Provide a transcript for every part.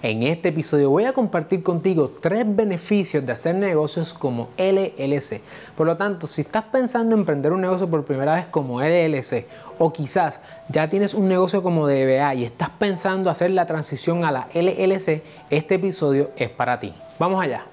En este episodio voy a compartir contigo tres beneficios de hacer negocios como LLC. Por lo tanto, si estás pensando en emprender un negocio por primera vez como LLC o quizás ya tienes un negocio como DBA y estás pensando hacer la transición a la LLC, este episodio es para ti. Vamos allá.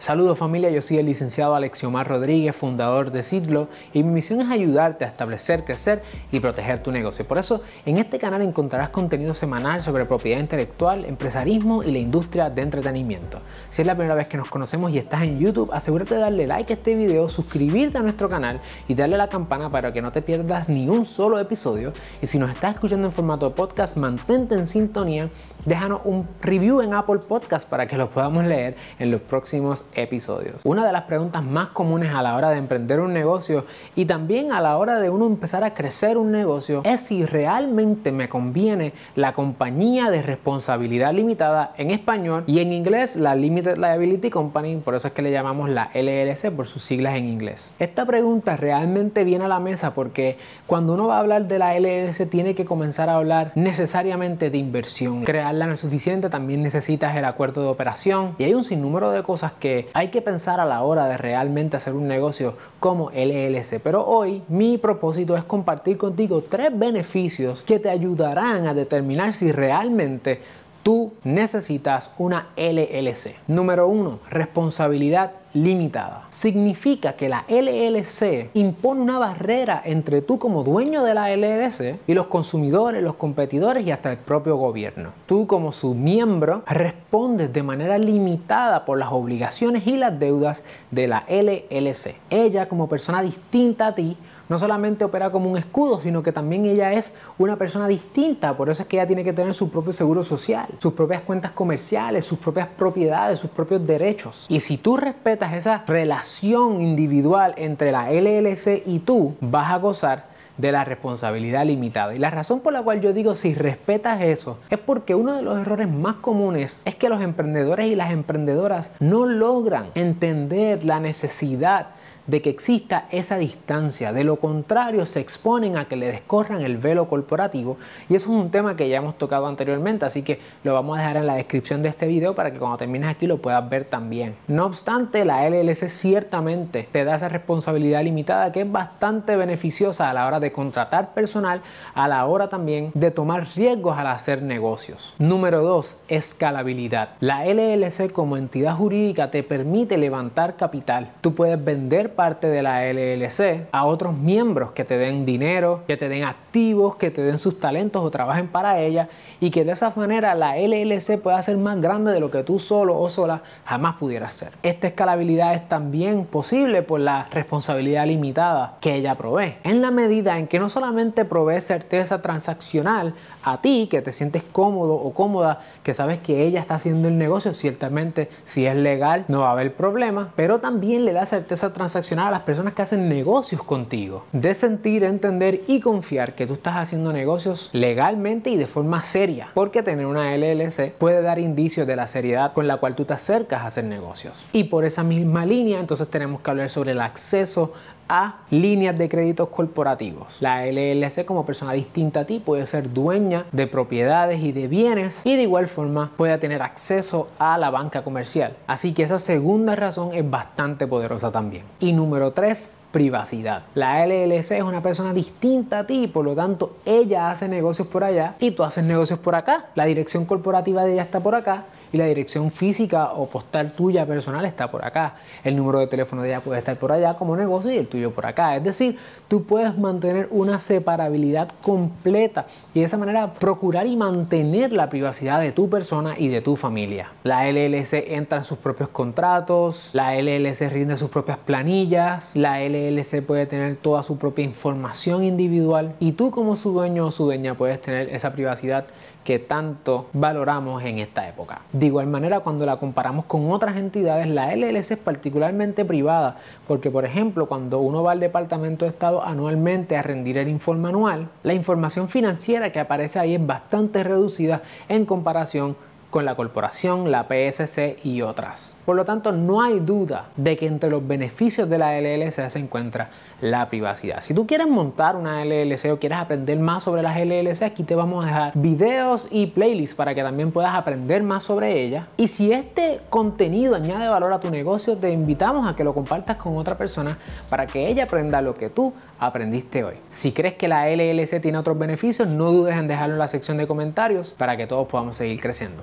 Saludos familia, yo soy el licenciado Alexiomar Rodríguez, fundador de Sidlo, y mi misión es ayudarte a establecer, crecer y proteger tu negocio. Por eso, en este canal encontrarás contenido semanal sobre propiedad intelectual, empresarismo y la industria de entretenimiento. Si es la primera vez que nos conocemos y estás en YouTube, asegúrate de darle like a este video, suscribirte a nuestro canal y darle a la campana para que no te pierdas ni un solo episodio. Y si nos estás escuchando en formato podcast, mantente en sintonía, déjanos un review en Apple Podcast para que lo podamos leer en los próximos episodios episodios. Una de las preguntas más comunes a la hora de emprender un negocio y también a la hora de uno empezar a crecer un negocio es si realmente me conviene la compañía de responsabilidad limitada en español y en inglés la Limited Liability Company, por eso es que le llamamos la LLC por sus siglas en inglés. Esta pregunta realmente viene a la mesa porque cuando uno va a hablar de la LLC tiene que comenzar a hablar necesariamente de inversión. Crearla no es suficiente, también necesitas el acuerdo de operación y hay un sinnúmero de cosas que hay que pensar a la hora de realmente hacer un negocio como LLC. Pero hoy mi propósito es compartir contigo tres beneficios que te ayudarán a determinar si realmente tú necesitas una LLC. Número uno, responsabilidad limitada. Significa que la LLC impone una barrera entre tú como dueño de la LLC y los consumidores, los competidores y hasta el propio gobierno. Tú como su miembro respondes de manera limitada por las obligaciones y las deudas de la LLC. Ella como persona distinta a ti no solamente opera como un escudo, sino que también ella es una persona distinta. Por eso es que ella tiene que tener su propio seguro social, sus propias cuentas comerciales, sus propias propiedades, sus propios derechos. Y si tú respetas esa relación individual entre la LLC y tú, vas a gozar de la responsabilidad limitada. Y la razón por la cual yo digo si respetas eso es porque uno de los errores más comunes es que los emprendedores y las emprendedoras no logran entender la necesidad de que exista esa distancia. De lo contrario, se exponen a que le descorran el velo corporativo y eso es un tema que ya hemos tocado anteriormente, así que lo vamos a dejar en la descripción de este video para que cuando termines aquí lo puedas ver también. No obstante, la LLC ciertamente te da esa responsabilidad limitada que es bastante beneficiosa a la hora de contratar personal, a la hora también de tomar riesgos al hacer negocios. Número 2, escalabilidad. La LLC como entidad jurídica te permite levantar capital. Tú puedes vender parte de la LLC a otros miembros que te den dinero, que te den activos, que te den sus talentos o trabajen para ella y que de esa manera la LLC pueda ser más grande de lo que tú solo o sola jamás pudieras ser. Esta escalabilidad es también posible por la responsabilidad limitada que ella provee, en la medida en que no solamente provee certeza transaccional a ti, que te sientes cómodo o cómoda, que sabes que ella está haciendo el negocio, ciertamente si es legal no va a haber problema, pero también le da certeza transaccional a las personas que hacen negocios contigo. De sentir, entender y confiar que tú estás haciendo negocios legalmente y de forma seria. Porque tener una LLC puede dar indicios de la seriedad con la cual tú te acercas a hacer negocios. Y por esa misma línea, entonces tenemos que hablar sobre el acceso a líneas de créditos corporativos. La LLC como persona distinta a ti puede ser dueña de propiedades y de bienes y de igual forma puede tener acceso a la banca comercial. Así que esa segunda razón es bastante poderosa también. Y número 3, privacidad. La LLC es una persona distinta a ti, por lo tanto ella hace negocios por allá y tú haces negocios por acá. La dirección corporativa de ella está por acá y la dirección física o postal tuya personal está por acá. El número de teléfono de ella puede estar por allá como negocio y el tuyo por acá. Es decir, tú puedes mantener una separabilidad completa y de esa manera procurar y mantener la privacidad de tu persona y de tu familia. La LLC entra en sus propios contratos, la LLC rinde sus propias planillas, la LLC puede tener toda su propia información individual y tú como su dueño o su dueña puedes tener esa privacidad que tanto valoramos en esta época. De igual manera, cuando la comparamos con otras entidades, la LLC es particularmente privada, porque por ejemplo, cuando uno va al Departamento de Estado anualmente a rendir el informe anual, la información financiera que aparece ahí es bastante reducida en comparación con la corporación, la PSC y otras. Por lo tanto, no hay duda de que entre los beneficios de la LLC se encuentra la privacidad. Si tú quieres montar una LLC o quieres aprender más sobre las LLC, aquí te vamos a dejar videos y playlists para que también puedas aprender más sobre ellas. Y si este contenido añade valor a tu negocio, te invitamos a que lo compartas con otra persona para que ella aprenda lo que tú aprendiste hoy. Si crees que la LLC tiene otros beneficios, no dudes en dejarlo en la sección de comentarios para que todos podamos seguir creciendo.